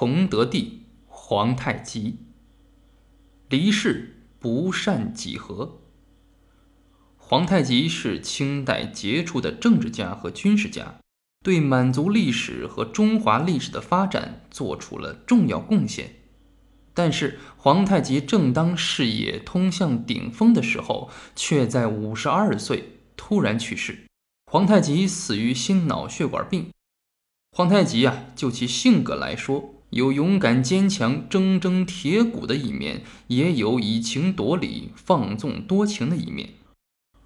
崇德帝皇太极。离世不善几何。皇太极是清代杰出的政治家和军事家，对满族历史和中华历史的发展做出了重要贡献。但是，皇太极正当事业通向顶峰的时候，却在五十二岁突然去世。皇太极死于心脑血管病。皇太极啊，就其性格来说，有勇敢坚强、铮铮铁骨的一面，也有以情夺理、放纵多情的一面。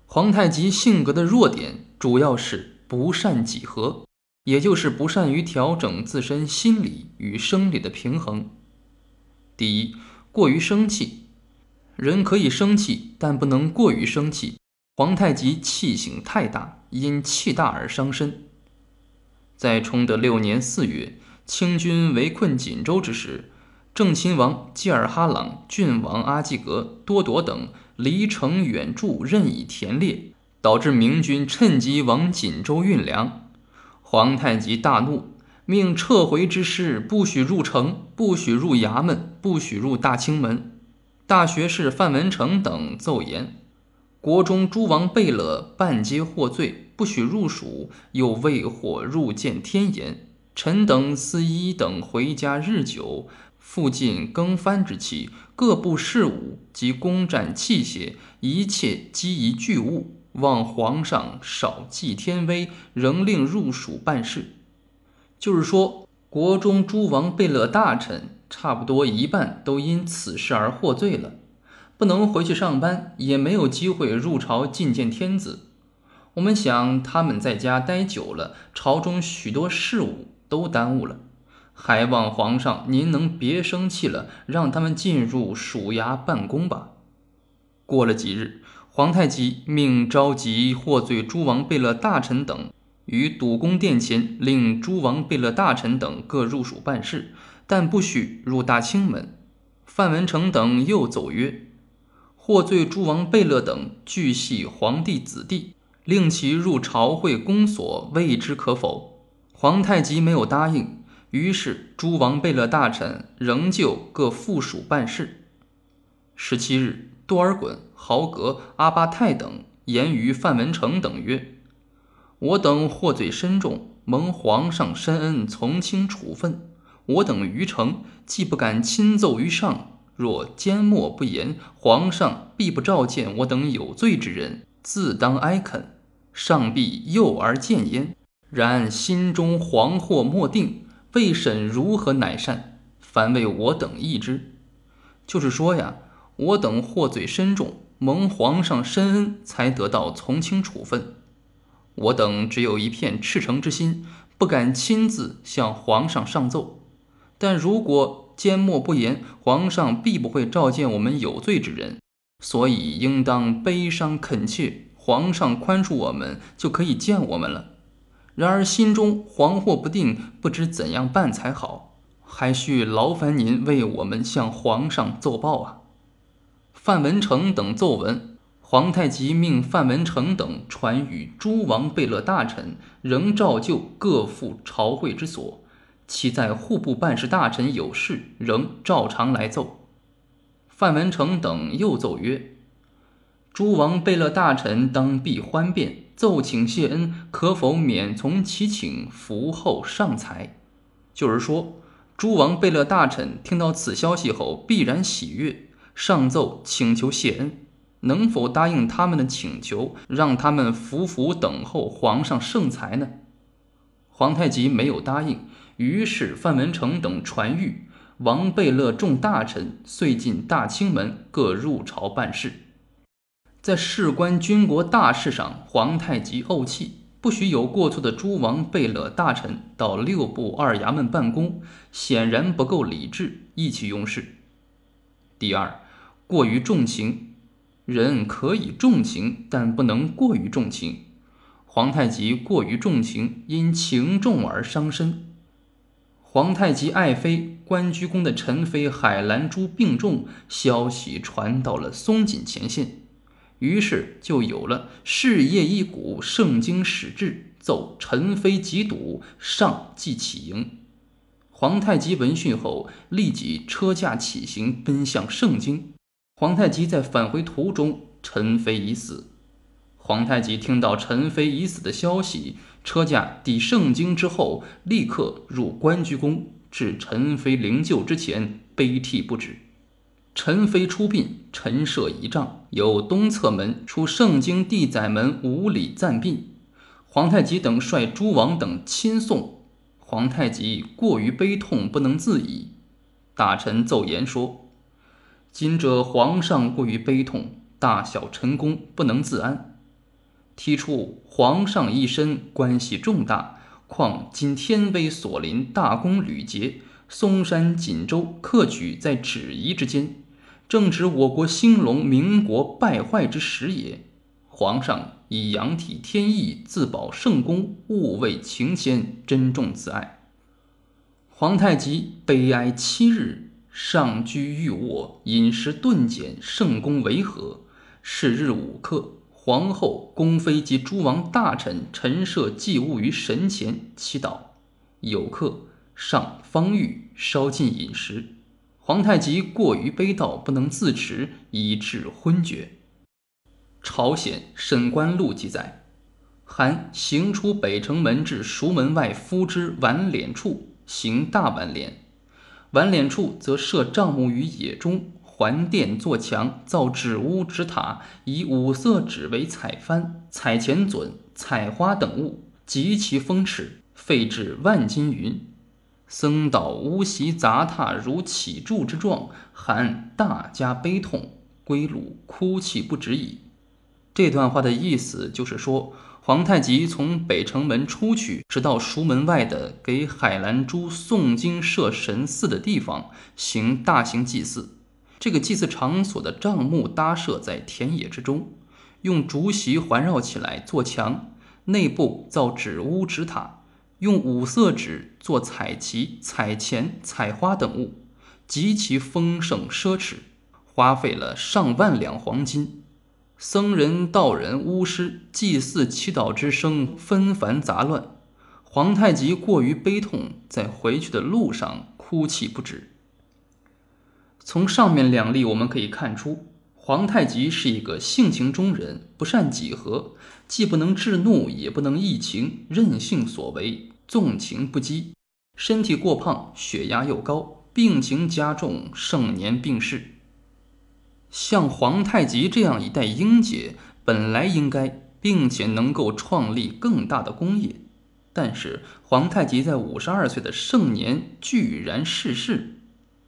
皇太极性格的弱点主要是不善几何，也就是不善于调整自身心理与生理的平衡。第一，过于生气，人可以生气，但不能过于生气。皇太极气性太大，因气大而伤身。在崇德六年四月。清军围困锦州之时，郑亲王济尔哈朗、郡王阿济格、多铎等离城远驻，任以田猎，导致明军趁机往锦州运粮。皇太极大怒，命撤回之师不许入城，不许入衙门，不许入大清门。大学士范文成等奏言：国中诸王贝勒半皆获罪，不许入蜀，又未获入见天颜。臣等司一等回家日久，附近更番之期，各部事务及攻战器械，一切积疑巨物，望皇上少忌天威，仍令入蜀办事。就是说，国中诸王贝勒大臣，差不多一半都因此事而获罪了，不能回去上班，也没有机会入朝觐见天子。我们想，他们在家待久了，朝中许多事务。都耽误了，还望皇上您能别生气了，让他们进入署衙办公吧。过了几日，皇太极命召集获罪诸王贝勒大臣等于堵宫殿前，令诸王贝勒大臣等各入蜀办事，但不许入大清门。范文成等又奏曰：获罪诸王贝勒等俱系皇帝子弟，令其入朝会公所，未知可否？皇太极没有答应，于是诸王贝勒大臣仍旧各附属办事。十七日，多尔衮、豪格、阿巴泰等言于范文成等曰：“我等获罪深重，蒙皇上深恩，从轻处分。我等于诚既不敢亲奏于上，若缄默不言，皇上必不召见我等有罪之人，自当哀恳，上必诱而见焉。”然心中惶惑莫定，未审如何乃善？凡为我等议之。就是说呀，我等获罪深重，蒙皇上深恩，才得到从轻处分。我等只有一片赤诚之心，不敢亲自向皇上上奏。但如果缄默不言，皇上必不会召见我们有罪之人，所以应当悲伤恳切，皇上宽恕我们，就可以见我们了。然而心中惶惑不定，不知怎样办才好，还需劳烦您为我们向皇上奏报啊！范文成等奏闻，皇太极命范文成等传与诸王贝勒大臣，仍照旧各赴朝会之所。其在户部办事大臣有事，仍照常来奏。范文成等又奏曰：“诸王贝勒大臣当必欢变。”奏请谢恩，可否免从其请，伏后上才？就是说，诸王贝勒大臣听到此消息后，必然喜悦，上奏请求谢恩。能否答应他们的请求，让他们伏伏等候皇上圣裁呢？皇太极没有答应，于是范文成等传谕王贝勒众大臣，遂进大清门，各入朝办事。在事关军国大事上，皇太极怄气，不许有过错的诸王贝勒大臣到六部二衙门办公，显然不够理智，意气用事。第二，过于重情，人可以重情，但不能过于重情。皇太极过于重情，因情重而伤身。皇太极爱妃关雎宫的陈妃海兰珠病重，消息传到了松锦前线。于是就有了事业一鼓，圣经始至，奏陈妃疾笃，上即起营。皇太极闻讯后，立即车驾起行，奔向盛京。皇太极在返回途中，陈妃已死。皇太极听到陈妃已死的消息，车驾抵盛京之后，立刻入关雎宫，至陈妃灵柩之前，悲涕不止。陈妃出殡，陈设仪仗，由东侧门出盛京地宰门五里暂殡。皇太极等率诸王等亲送。皇太极过于悲痛，不能自已。大臣奏言说：“今者皇上过于悲痛，大小臣工不能自安。提出皇上一身关系重大，况今天威所临，大功屡捷，嵩山锦州克举在指夷之间，正值我国兴隆、民国败坏之时也。皇上。”以仰体天意，自保圣功，勿畏情牵，珍重自爱。皇太极悲哀七日，上居御卧，饮食顿减，圣功为和。是日午刻，皇后、宫妃及诸王大臣陈设祭物于神前祈祷。有客上方玉，稍进饮食。皇太极过于悲悼，不能自持，以致昏厥。朝鲜《沈官录》记载，韩行出北城门至蜀门外，夫之挽脸处，行大挽脸。挽脸处则设帐幕于野中，环殿作墙，造纸屋纸塔，以五色纸为彩幡、彩钱纂、彩花等物，极其风驰，费至万金云。僧道屋席杂沓如起柱之状，含大家悲痛，归鲁哭泣不止矣。这段话的意思就是说，皇太极从北城门出去，直到蜀门外的给海兰珠诵经设神寺的地方，行大型祭祀。这个祭祀场所的帐幕搭设在田野之中，用竹席环绕起来做墙，内部造纸屋纸塔，用五色纸做彩旗、彩钱、彩花等物，极其丰盛奢侈，花费了上万两黄金。僧人、道人、巫师祭祀、祈祷之声纷繁杂乱，皇太极过于悲痛，在回去的路上哭泣不止。从上面两例我们可以看出，皇太极是一个性情中人，不善几何，既不能制怒，也不能抑情，任性所为，纵情不羁，身体过胖，血压又高，病情加重，盛年病逝。像皇太极这样一代英杰，本来应该并且能够创立更大的功业，但是皇太极在五十二岁的盛年居然逝世。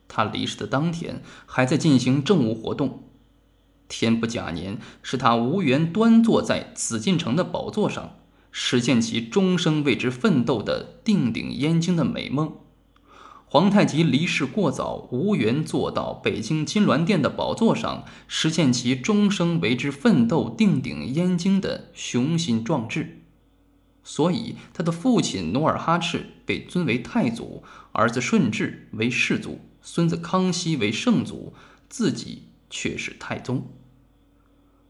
他离世的当天，还在进行政务活动。天不假年，使他无缘端坐在紫禁城的宝座上，实现其终生为之奋斗的定鼎燕京的美梦。皇太极离世过早，无缘坐到北京金銮殿的宝座上，实现其终生为之奋斗、定鼎燕京的雄心壮志。所以，他的父亲努尔哈赤被尊为太祖，儿子顺治为世祖，孙子康熙为圣祖，自己却是太宗。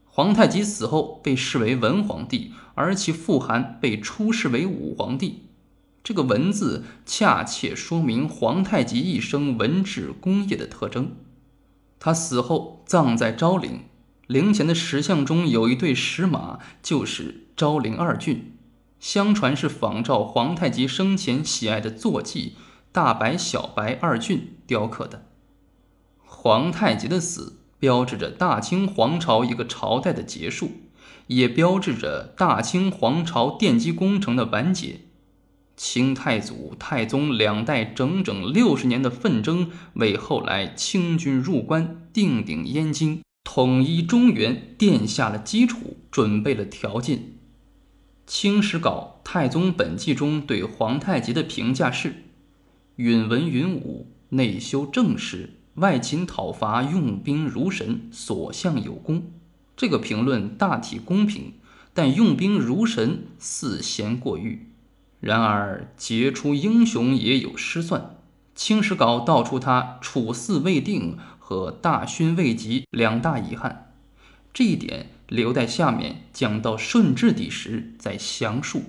皇太极死后被视为文皇帝，而其父汗被出世为武皇帝。这个文字恰切说明皇太极一生文治功业的特征。他死后葬在昭陵，陵前的石像中有一对石马，就是昭陵二骏，相传是仿照皇太极生前喜爱的坐骑大白、小白二骏雕刻的。皇太极的死标志着大清皇朝一个朝代的结束，也标志着大清皇朝奠基工程的完结。清太祖、太宗两代整整六十年的奋争，为后来清军入关、定鼎燕京、统一中原奠下了基础，准备了条件。《清史稿·太宗本纪》中对皇太极的评价是：“允文允武，内修政事，外勤讨伐，用兵如神，所向有功。”这个评论大体公平，但用兵如神似嫌过誉。然而，杰出英雄也有失算。《清史稿》道出他处嗣未定和大勋未及两大遗憾，这一点留待下面讲到顺治帝时再详述。